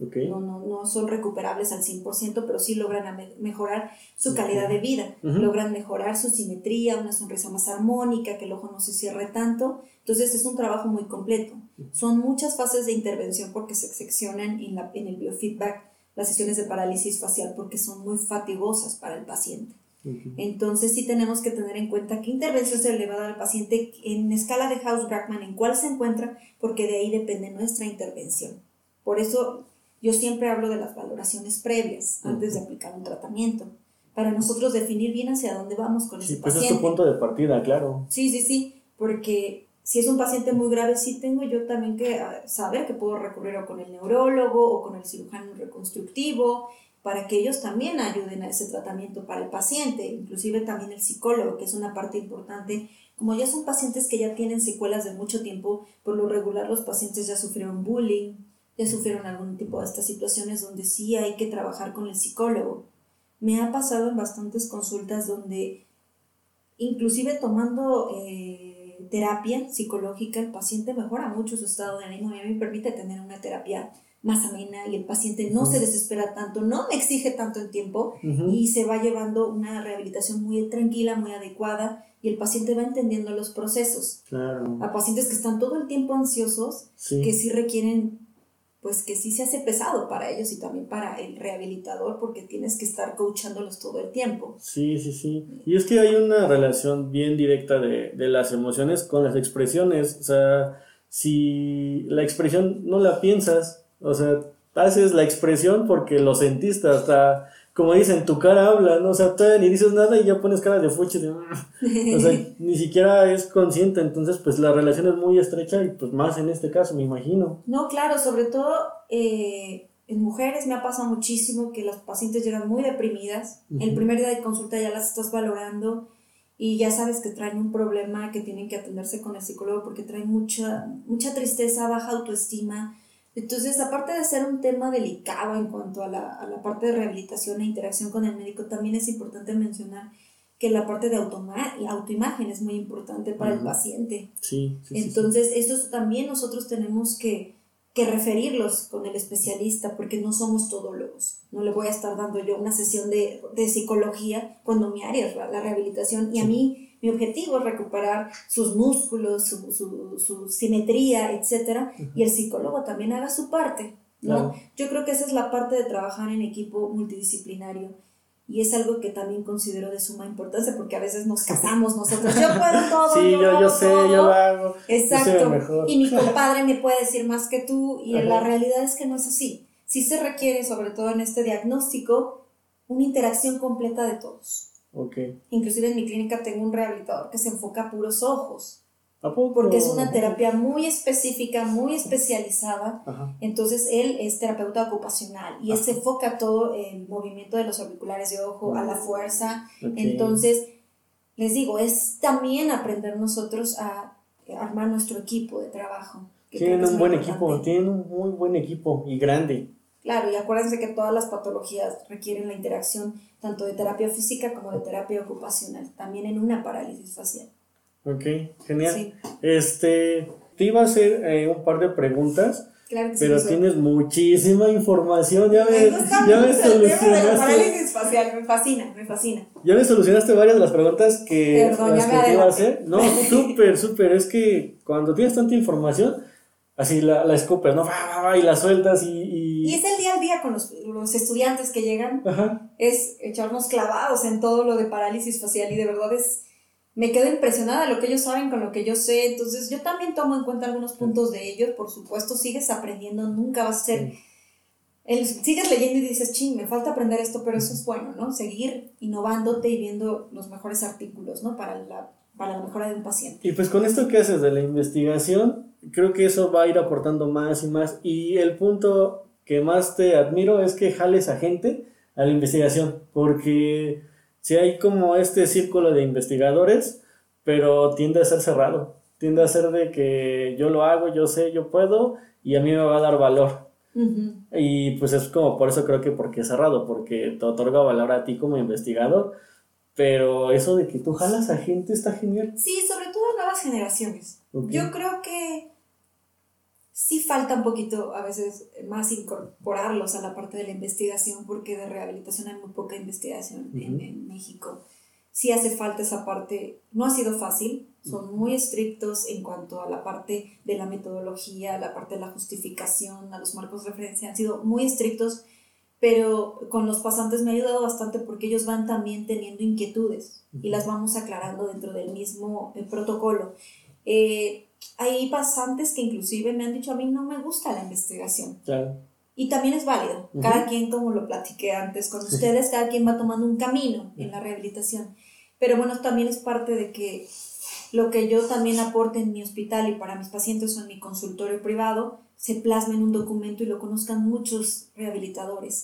incinesias. No, no, no, son recuperables al 100%, pero sí logran mejorar su calidad de vida, logran mejorar su simetría, una sonrisa más armónica, que el ojo no se cierre tanto. Entonces es un trabajo muy completo. Son muchas fases de intervención porque se seccionan en, la, en el biofeedback las sesiones de parálisis facial porque son muy fatigosas para el paciente. Entonces sí tenemos que tener en cuenta qué intervención se le va a dar al paciente en escala de House-Brackman, en cuál se encuentra, porque de ahí depende nuestra intervención. Por eso yo siempre hablo de las valoraciones previas antes de aplicar un tratamiento, para nosotros definir bien hacia dónde vamos con Sí, ese pues es tu punto de partida, claro. Sí, sí, sí, porque si es un paciente muy grave, sí tengo yo también que ah, saber que puedo recurrir o con el neurólogo o con el cirujano reconstructivo para que ellos también ayuden a ese tratamiento para el paciente, inclusive también el psicólogo, que es una parte importante. Como ya son pacientes que ya tienen secuelas de mucho tiempo, por lo regular los pacientes ya sufrieron bullying, ya sufrieron algún tipo de estas situaciones donde sí hay que trabajar con el psicólogo. Me ha pasado en bastantes consultas donde inclusive tomando eh, terapia psicológica, el paciente mejora mucho su estado de ánimo y a mí me permite tener una terapia más amena y el paciente no se desespera tanto, no me exige tanto en tiempo Ujú. y se va llevando una rehabilitación muy tranquila, muy adecuada y el paciente va entendiendo los procesos. Claro. A pacientes que están todo el tiempo ansiosos, Sí. que sí requieren, pues que sí se hace pesado para ellos y también para el rehabilitador porque tienes que estar coachándolos todo el tiempo. Sí, sí, sí. Y es que hay una relación bien directa de, de las emociones con las expresiones. O sea, si la expresión no la piensas, o sea, haces la expresión porque lo sentiste hasta, como dicen, tu cara habla, ¿no? O sea, todavía ni dices nada y ya pones cara de fuchi. de. O sea, ni siquiera es consciente. Entonces, pues la relación es muy estrecha y pues más en este caso, me imagino. No, claro, sobre todo eh, en mujeres me ha pasado muchísimo que las pacientes llegan muy deprimidas. El primer día de consulta ya las estás valorando y ya sabes que traen un problema que tienen que atenderse con el psicólogo porque traen mucha, mucha tristeza, baja autoestima. Entonces, aparte de ser un tema delicado en cuanto a la, a la parte de rehabilitación e interacción con el médico, también es importante mencionar que la parte de autoimagen es muy importante para el paciente. Sí, sí, sí, sí. Entonces, esos también nosotros tenemos que, que referirlos con el especialista porque no somos todólogos. No le voy a estar dando yo una sesión de, de psicología cuando mi área es la, la rehabilitación y a mí mi objetivo es recuperar sus músculos, su, su, su simetría, etc. Y el psicólogo también haga su parte. ¿no? Claro. Yo creo que esa es la parte de trabajar en equipo multidisciplinario. Y es algo que también considero de suma importancia porque a veces nos casamos nosotros. Yo puedo todo. Sí, yo, yo, hago yo sé, todo". yo lo hago. Yo soy el Exacto. mejor. Y mi compadre me puede decir más que tú y Ajá. la realidad es que no es así. Sí se requiere, sobre todo en este diagnóstico, una interacción completa de todos. Ok. Inclusive en mi clínica tengo un rehabilitador que se enfoca a puros ojos, ¿A poco? porque es una terapia muy específica, muy especializada. Ajá. Entonces él es terapeuta ocupacional y él se enfoca todo el movimiento de los auriculares de ojo, a la fuerza, Ok. entonces, les digo, es también aprender nosotros a armar nuestro equipo de trabajo. Tienen un buen importante. equipo, tienen un muy buen equipo y grande. Claro, y acuérdense que todas las patologías requieren la interacción tanto de terapia física como de terapia ocupacional, también en una parálisis facial. Ok, genial. Sí, Este, te iba a hacer eh, un par de preguntas, claro que sí. pero Josué. tienes muchísima información. Ya me, Me ya me solucionaste. facial, me fascina, me fascina. Ya me solucionaste varias de las preguntas que, Perdón, las que te iba a hacer. No, súper, súper. Es que cuando tienes tanta información, así la, la escupes, ¿no? Y la sueltas y. y- Y es el día al día con los, los estudiantes que llegan, Ajá. es echarnos clavados en todo lo de parálisis facial y de verdad es, me quedo impresionada de lo que ellos saben con lo que yo sé, entonces yo también tomo en cuenta algunos puntos de ellos, por supuesto, sigues aprendiendo, nunca vas a ser, el, sigues leyendo y dices, ching, me falta aprender esto, pero eso es bueno, ¿no? Seguir innovándote y viendo los mejores artículos, ¿no? Para la, para la mejora de un paciente. Y pues con esto que haces de la investigación, creo que eso va a ir aportando más y más. Y el punto que más te admiro es que jales a gente a la investigación, porque si hay como este círculo de investigadores, pero tiende a ser cerrado, tiende a ser de que yo lo hago, yo sé, yo puedo y a mí me va a dar valor. Ujú. Y pues es como por eso creo que porque es cerrado, porque te otorga valor a ti como investigador. Pero eso de que tú jalas a gente está genial. Sí, sobre todo en nuevas generaciones. Yo creo que sí falta un poquito a veces más incorporarlos a la parte de la investigación porque de rehabilitación hay muy poca investigación en, Ujú. en México. Sí hace falta esa parte, no ha sido fácil, son muy estrictos en cuanto a la parte de la metodología, la parte de la justificación, a los marcos de referencia, han sido muy estrictos, pero con los pasantes me ha ayudado bastante porque ellos van también teniendo inquietudes y las vamos aclarando dentro del mismo eh, protocolo. Eh, hay pasantes que inclusive me han dicho a mí no me gusta la investigación. Claro. Y también es válido. Cada quien, como lo platiqué antes con ustedes, cada quien va tomando un camino en la rehabilitación. Pero bueno, también es parte de que lo que yo también aporte en mi hospital y para mis pacientes o en mi consultorio privado se plasme en un documento y lo conozcan muchos rehabilitadores.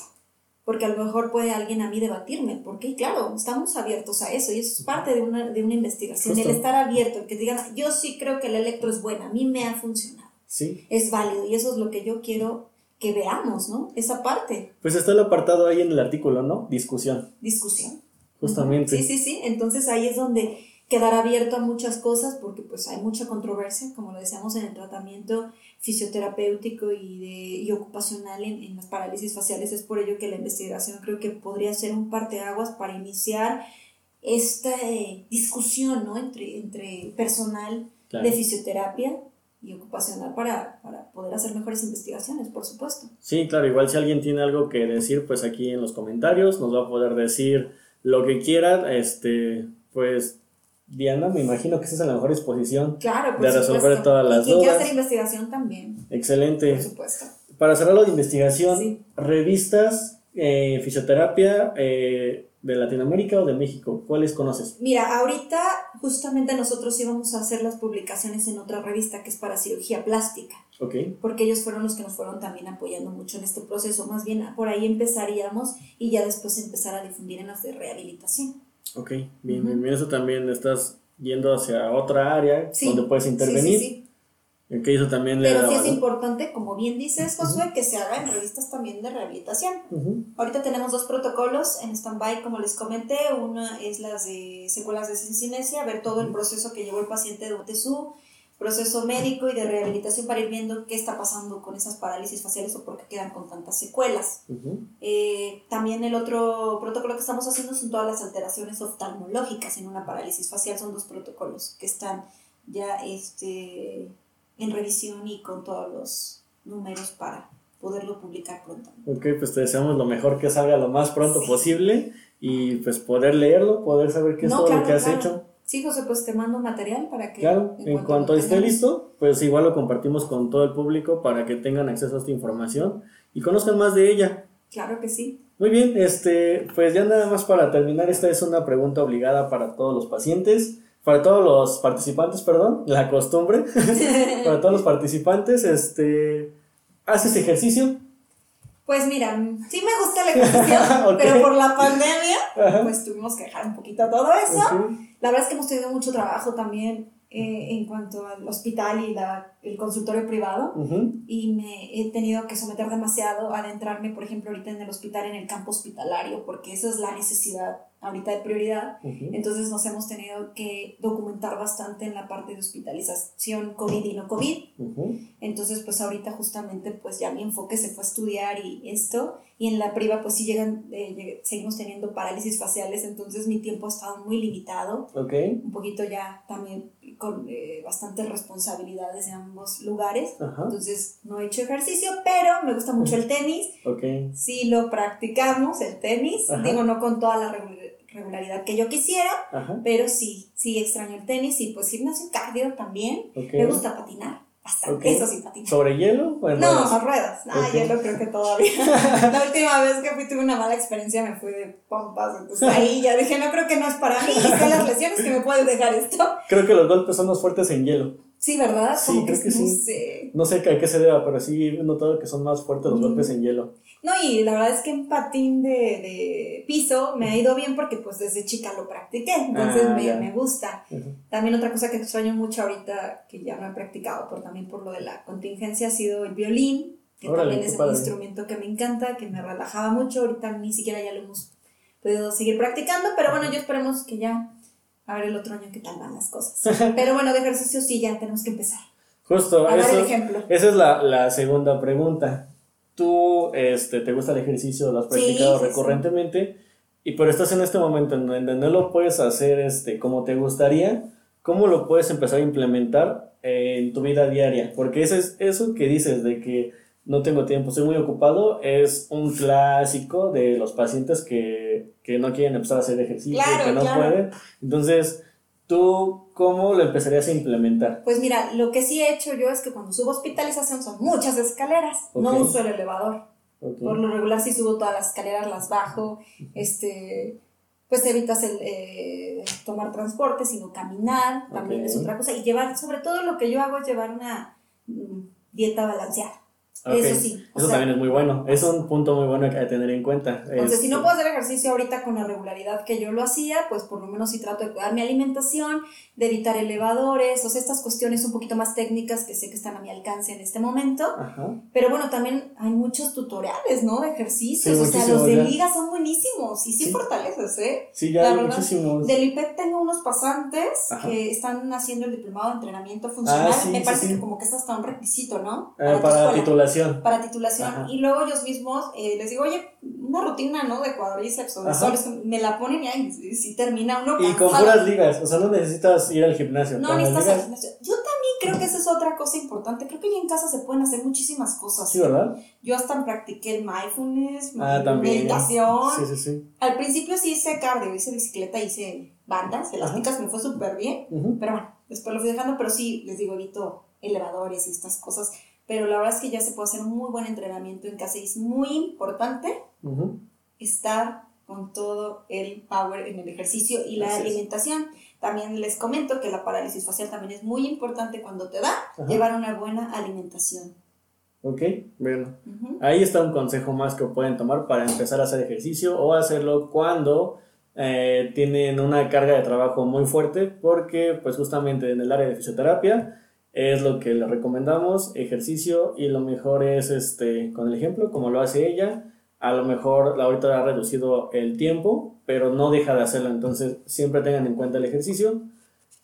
Porque a lo mejor puede alguien a mí debatirme, porque claro, estamos abiertos a eso y eso es parte de una, de una investigación, Justo. el estar abierto, el que digan, yo sí creo que el electro es buena, a mí me ha funcionado, Sí. es válido y eso es lo que yo quiero que veamos, ¿no? Esa parte, Pues está el apartado ahí en el artículo, ¿no? Discusión. discusión. Justamente. Sí, sí, sí. Entonces ahí es donde quedar abierto a muchas cosas porque pues hay mucha controversia, como lo decíamos en el tratamiento fisioterapéutico y, de, y ocupacional en, en las parálisis faciales. Es por ello que la investigación creo que podría ser un parteaguas para iniciar esta eh, discusión ¿no? entre, entre personal Claro. de fisioterapia y ocupacional para, para poder hacer mejores investigaciones, por supuesto. Sí, claro, igual si alguien tiene algo que decir, pues aquí en los comentarios nos va a poder decir lo que quiera. Este, pues Diana, me imagino que estás en la mejor disposición. Claro, por De resolver supuesto. todas las y dudas. hacer investigación también, Excelente. por supuesto. Para cerrar lo de investigación, Sí. revistas, eh, fisioterapia eh, de Latinoamérica o de México, ¿cuáles conoces? Mira, ahorita justamente nosotros íbamos a hacer las publicaciones en otra revista que es para cirugía plástica, Ok, porque ellos fueron los que nos fueron también apoyando mucho en este proceso. Más bien por ahí empezaríamos y ya después empezar a difundir en las de rehabilitación. Ok, bien, Ujú. bien, bien, eso también estás yendo hacia otra área Sí, donde puedes intervenir. sí, sí. Ok, eso también le Pero da sí es importante, como bien dices, Josué, que se haga en revistas también de rehabilitación. Ujú, Ahorita tenemos dos protocolos en stand-by, como les comenté. Una es las de secuelas de sincinesia, ver todo el proceso que llevó el paciente durante su proceso médico y de rehabilitación para ir viendo qué está pasando con esas parálisis faciales o por qué quedan con tantas secuelas. ujú. Eh, también el otro protocolo que estamos haciendo son todas las alteraciones oftalmológicas en una parálisis facial. Son dos protocolos que están ya este, en revisión y con todos los números para poderlo publicar pronto. Ok, pues te deseamos lo mejor que salga lo más pronto Sí. posible y pues poder leerlo, poder saber qué es No, todo claro, lo que has claro. hecho. Sí, José, pues te mando material para que... Claro, en cuanto esté listo, pues igual lo compartimos con todo el público para que tengan acceso a esta información y conozcan más de ella. Claro que sí. Muy bien, este, pues ya nada más para terminar, esta es una pregunta obligada para todos los pacientes, para todos los participantes, perdón, la costumbre, para todos los participantes, este, ¿haces ejercicio? Pues mira, sí me gusta la ejercicio, Ok. pero por la pandemia, Ajá. pues tuvimos que dejar un poquito todo eso. La verdad es que hemos tenido mucho trabajo también eh, en cuanto al hospital y la, el consultorio privado. Y me he tenido que someter demasiado a adentrarme, por ejemplo, ahorita en el hospital, en el campo hospitalario, porque esa es la necesidad ahorita de prioridad. Ujú. Entonces nos hemos tenido que documentar bastante en la parte de hospitalización COVID y no COVID. Ujú. Entonces, pues ahorita justamente, pues ya mi enfoque se fue a estudiar y esto. Y en la priva, pues sí llegan, eh, seguimos teniendo parálisis faciales, entonces mi tiempo ha estado muy limitado Ok, un poquito ya también con eh, bastantes responsabilidades en ambos lugares. ajá, Entonces no he hecho ejercicio, pero me gusta mucho el tenis. ok, Sí lo practicamos, el tenis. Ajá. Digo, no con toda la regu- regularidad que yo quisiera, ajá, pero sí, sí extraño el tenis y pues gimnasio cardio también. ok. Me gusta patinar, Eso sí. ¿Sobre hielo o en No, ruedas? ruedas. Ah, Ok. hielo creo que todavía. la última vez que fui tuve una mala experiencia, me fui de pompas. Entonces ahí ya dije, no creo que no es para mí. Sé las lesiones que me puede dejar esto. Creo que los golpes son más fuertes en hielo. Sí, ¿verdad? Sí, Como creo que no sí. sé. No sé a qué se deba, pero sí he notado que son más fuertes los Mm. golpes en hielo. No, y la verdad es que en patín de, de piso me ha ido bien porque pues desde chica lo practiqué, entonces Ah, me, me gusta. También otra cosa que extraño mucho ahorita, que ya no he practicado, por, también por lo de la contingencia, ha sido el violín, que Órale, también es un instrumento que me encanta, que me relajaba mucho, ahorita ni siquiera ya lo hemos podido seguir practicando, pero bueno, yo esperemos que ya, a ver el otro año qué tal van las cosas. Pero bueno, de ejercicio sí, ya tenemos que empezar. Justo, A dar el eso, ejemplo. esa es la, la segunda pregunta. ¿Tú este, te gusta el ejercicio? ¿Lo has practicado sí, sí. recurrentemente? Y pero estás en este momento en donde no lo puedes hacer este, como te gustaría. ¿Cómo lo puedes empezar a implementar en tu vida diaria? Porque eso, es, eso que dices de que no tengo tiempo, estoy muy ocupado, es un clásico de los pacientes que, que no quieren empezar a hacer ejercicio, Claro, que no claro. pueden. Entonces, ¿Tú cómo lo empezarías a implementar? Pues mira, lo que sí he hecho yo es que cuando subo hospitalización son muchas escaleras, no uso el elevador. Por lo regular si subo todas las escaleras, las bajo, este, pues evitas el eh, tomar transporte, sino caminar, también es otra cosa. Y llevar, sobre todo lo que yo hago es llevar una mm, dieta balanceada. Ok. Eso sí. Eso sea, también es muy bueno. Es un punto muy bueno que hay que tener en cuenta. Entonces, si no Este, puedo hacer ejercicio ahorita con la regularidad que yo lo hacía, pues por lo menos sí trato de cuidar mi alimentación, de evitar elevadores, o sea, estas cuestiones un poquito más técnicas que sé que están a mi alcance en este momento. Ajá. Pero bueno, también hay muchos tutoriales, ¿no? De ejercicios, Sí, o sea, los de ya. liga son buenísimos y sí, Sí. fortaleces, ¿eh? Sí, ya La hay verdad, muchísimos. Del IPEC tengo unos pasantes Ajá. que están haciendo el diplomado de entrenamiento funcional. Ah, Me parece que como que es hasta un requisito, ¿no? Eh, tu para escuela titulación. para titulación Ajá. y luego ellos mismos eh, les digo, oye, una rutina, ¿no? De cuadríceps o de Ajá. soles, me la ponen y ahí si termina uno Y con puras ligas. O sea, no necesitas ir al gimnasio. No, necesitas al gimnasio. Yo también creo que esa es otra cosa importante. Creo que ya en casa se pueden hacer muchísimas cosas. Sí, ¿verdad? Yo hasta practiqué el mindfulness, Ah, meditación. Sí, sí, sí. Al principio sí hice cardio, hice bicicleta, hice bandas elásticas, me fue súper bien. Ujú. Pero bueno, después lo fui dejando, pero sí, les digo, evito elevadores y estas cosas. Pero la verdad es que ya se puede hacer un muy buen entrenamiento en casa y es muy importante Ujú. estar con todo el power en el ejercicio y la Así es. alimentación. También les comento que la parálisis facial también es muy importante cuando te da Ajá. llevar una buena alimentación. Ok, bueno. Ujú. Ahí está un consejo más que pueden tomar para empezar a hacer ejercicio o hacerlo cuando eh, tienen una carga de trabajo muy fuerte porque pues justamente en el área de fisioterapia es lo que les recomendamos, ejercicio y lo mejor es este con el ejemplo como lo hace ella, a lo mejor ahorita ha reducido el tiempo, pero no deja de hacerlo, entonces siempre tengan en cuenta el ejercicio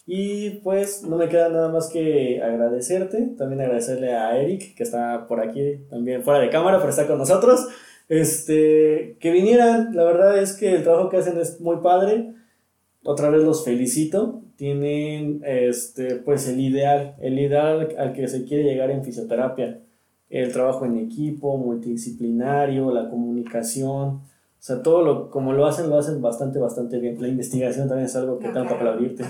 y pues no me queda nada más que agradecerte, también agradecerle a Eric, que está por aquí también fuera de cámara, pero está con nosotros. Este, que vinieran, la verdad es que el trabajo que hacen es muy padre. Otra vez los felicito. Tienen este, pues el ideal, el ideal al que se quiere llegar en fisioterapia. El trabajo en equipo, multidisciplinario, la comunicación. O sea, todo lo, como lo hacen, lo hacen bastante, bastante bien. La investigación también es algo que No, que claro. aplaudirte.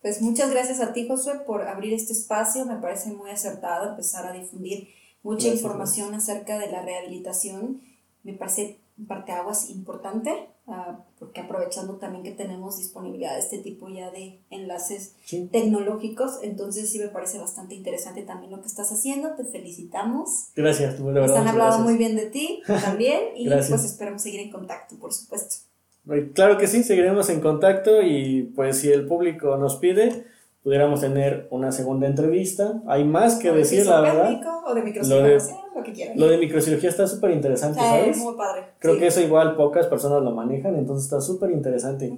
Pues muchas gracias a ti, Josué, por abrir este espacio. Me parece muy acertado empezar a difundir mucha Gracias, información acerca de la rehabilitación. Me parece un parteaguas importante, ah, porque aprovechando también que tenemos disponibilidad de este tipo ya de enlaces Sí. tecnológicos, entonces sí me parece bastante interesante también lo que estás haciendo. Te felicitamos. Gracias, tú, de verdad. Nos han hablado gracias. muy bien de ti también y Gracias. pues esperamos seguir en contacto, por supuesto. Claro que sí, seguiremos en contacto y pues si el público nos pide, pudiéramos tener una segunda entrevista. Hay más que decir, la verdad. O de Lo de- microcirugía, lo que quieran. Lo de microcirugía está súper interesante, Sí, ¿sabes? muy padre. Creo sí. que eso igual pocas personas lo manejan, entonces está súper interesante.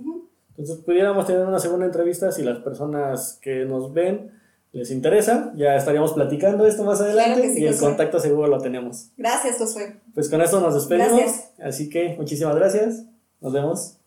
Entonces pudiéramos tener una segunda entrevista si las personas que nos ven les interesa, ya estaríamos platicando esto más adelante sí, y el contacto seguro lo tenemos. Gracias, Josué. Pues con esto nos despedimos, Gracias. así que muchísimas gracias, nos vemos.